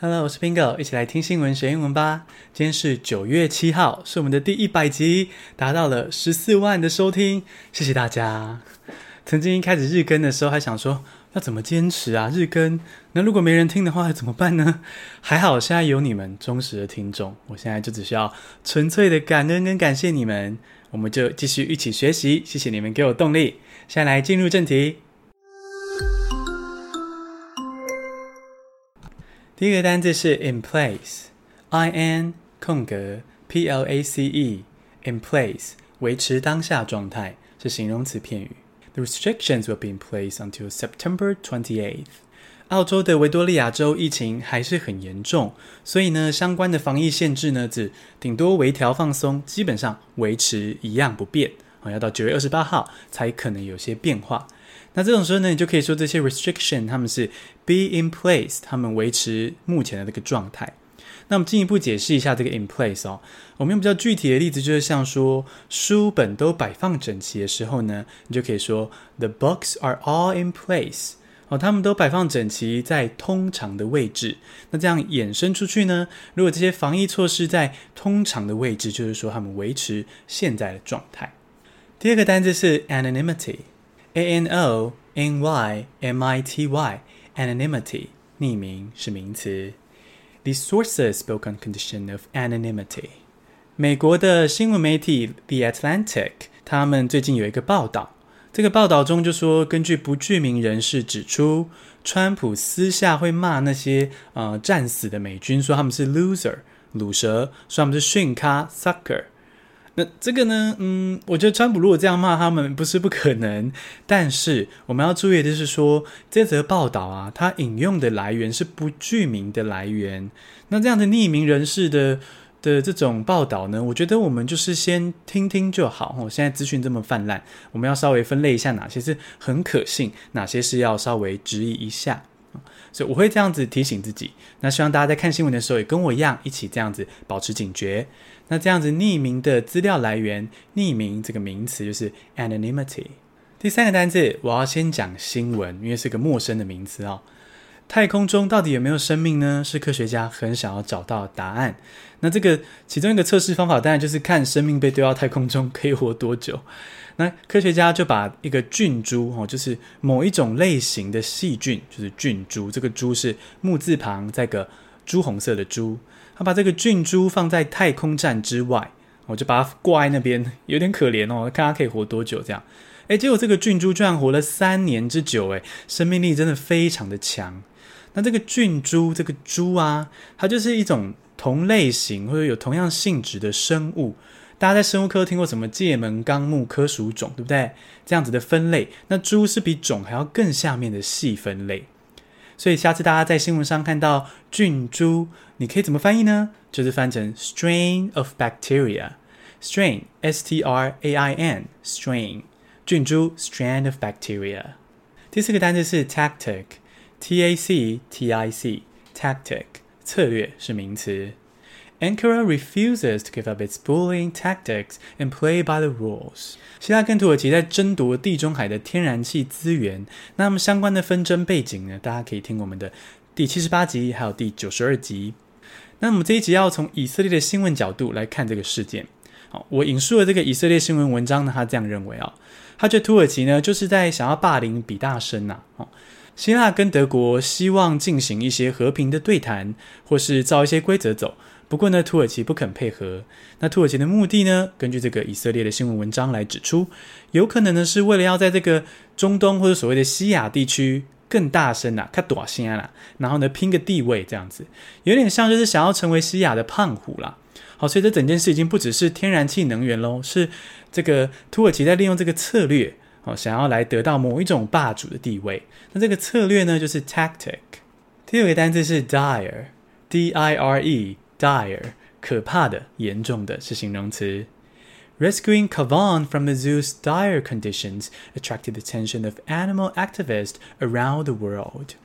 Hello，我是 Bingo，一起来听新闻学英文吧。今天是九月七号，是我们的第一百集，达到了十四万的收听，谢谢大家。曾经一开始日更的时候，还想说要怎么坚持啊？日更，那如果没人听的话，怎么办呢？还好现在有你们忠实的听众，我现在就只需要纯粹的感恩跟感谢你们，我们就继续一起学习，谢谢你们给我动力。现在来进入正题。第一个单字是 in place，I N 空格 P L A C E，in place 维持当下状态是形容词片语。The restrictions will be in place until September 28th。澳洲的维多利亚州疫情还是很严重，所以呢，相关的防疫限制呢，只顶多微调放松，基本上维持一样不变。啊，要到九月二十八号才可能有些变化。那这种时候呢，你就可以说这些 restriction 他们是 be in place，他们维持目前的这个状态。那我们进一步解释一下这个 in place 哦。我们用比较具体的例子，就是像说书本都摆放整齐的时候呢，你就可以说 the books are all in place 哦，他们都摆放整齐在通常的位置。那这样衍生出去呢，如果这些防疫措施在通常的位置，就是说他们维持现在的状态。第二个单字是 anonymity。A N O N Y M I T Y，anonymity，匿名是名词。These sources spoke on condition of anonymity。美国的新闻媒体 The Atlantic，他们最近有一个报道，这个报道中就说，根据不具名人士指出，川普私下会骂那些呃战死的美军，说他们是 loser，鲁蛇，说他们是逊咖 sucker。那这个呢，嗯，我觉得川普如果这样骂他们不是不可能，但是我们要注意的是说，这则报道啊，它引用的来源是不具名的来源。那这样的匿名人士的的这种报道呢，我觉得我们就是先听听就好。哦，现在资讯这么泛滥，我们要稍微分类一下哪些是很可信，哪些是要稍微质疑一下。所以我会这样子提醒自己。那希望大家在看新闻的时候也跟我一样，一起这样子保持警觉。那这样子匿名的资料来源，匿名这个名词就是 anonymity。第三个单字，我要先讲新闻，因为是个陌生的名词哦。太空中到底有没有生命呢？是科学家很想要找到答案。那这个其中一个测试方法，当然就是看生命被丢到太空中可以活多久。那科学家就把一个菌株哦，就是某一种类型的细菌，就是菌株。这个株是木字旁再个朱红色的朱。他把这个菌株放在太空站之外，我就把它挂在那边，有点可怜哦，看它可以活多久这样。诶，结果这个菌株居然活了三年之久，诶，生命力真的非常的强。那这个菌株，这个株啊，它就是一种同类型或者有同样性质的生物。大家在生物课听过什么界门纲目科属种，对不对？这样子的分类，那株是比种还要更下面的细分类。所以下次大家在新闻上看到菌株，你可以怎么翻译呢？就是翻成 strain of bacteria，strain s t r a i n strain 菌株 strand of bacteria。第四个单词是 tactic TAC TIC tactic 策略是名词。Ankara refuses to give up its bullying tactics and play by the rules。希腊跟土耳其在争夺地中海的天然气资源，那么相关的纷争背景呢？大家可以听我们的第七十八集，还有第九十二集。那么这一集要从以色列的新闻角度来看这个事件。好，我引述了这个以色列新闻文章呢，他这样认为啊，他觉得土耳其呢就是在想要霸凌比大声呐。哦，希腊跟德国希望进行一些和平的对谈，或是照一些规则走。不过呢，土耳其不肯配合。那土耳其的目的呢？根据这个以色列的新闻文章来指出，有可能呢是为了要在这个中东或者所谓的西亚地区更大声啊，更大声啦，然后呢拼个地位这样子，有点像就是想要成为西亚的胖虎啦。好，所以这整件事已经不只是天然气能源喽，是这个土耳其在利用这个策略，哦，想要来得到某一种霸主的地位。那这个策略呢，就是 tactic。第二个单字是 dire，d i r e。dire 可怕的、严重的是形容词。Rescuing Kavan from the zoo's dire conditions attracted the attention of animal activists around the world。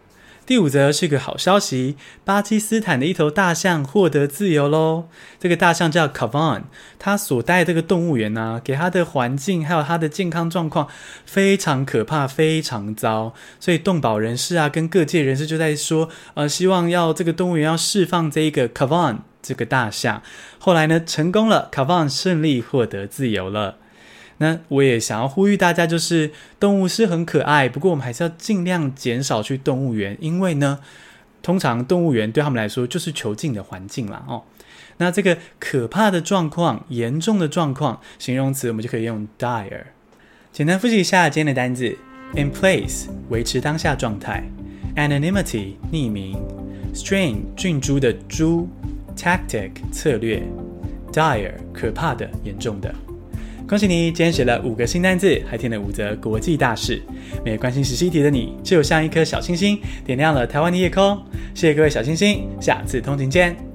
第五则是个好消息，巴基斯坦的一头大象获得自由喽。这个大象叫 Kavan，它所待这个动物园呢、啊，给它的环境还有它的健康状况非常可怕，非常糟。所以动保人士啊，跟各界人士就在说，呃，希望要这个动物园要释放这一个 Kavan 这个大象。后来呢，成功了，Kavan 顺利获得自由了。那我也想要呼吁大家，就是动物是很可爱，不过我们还是要尽量减少去动物园，因为呢，通常动物园对他们来说就是囚禁的环境啦。哦。那这个可怕的状况、严重的状况，形容词我们就可以用 dire。简单复习一下今天的单字：in place 维持当下状态；anonymity 匿名；strain 菌株的株；tactic 策略；dire 可怕的、严重的。恭喜你，今天学了五个新单字，还听了五则国际大事。每关心时事题的你，就像一颗小星星，点亮了台湾的夜空。谢谢各位小星星，下次通勤见。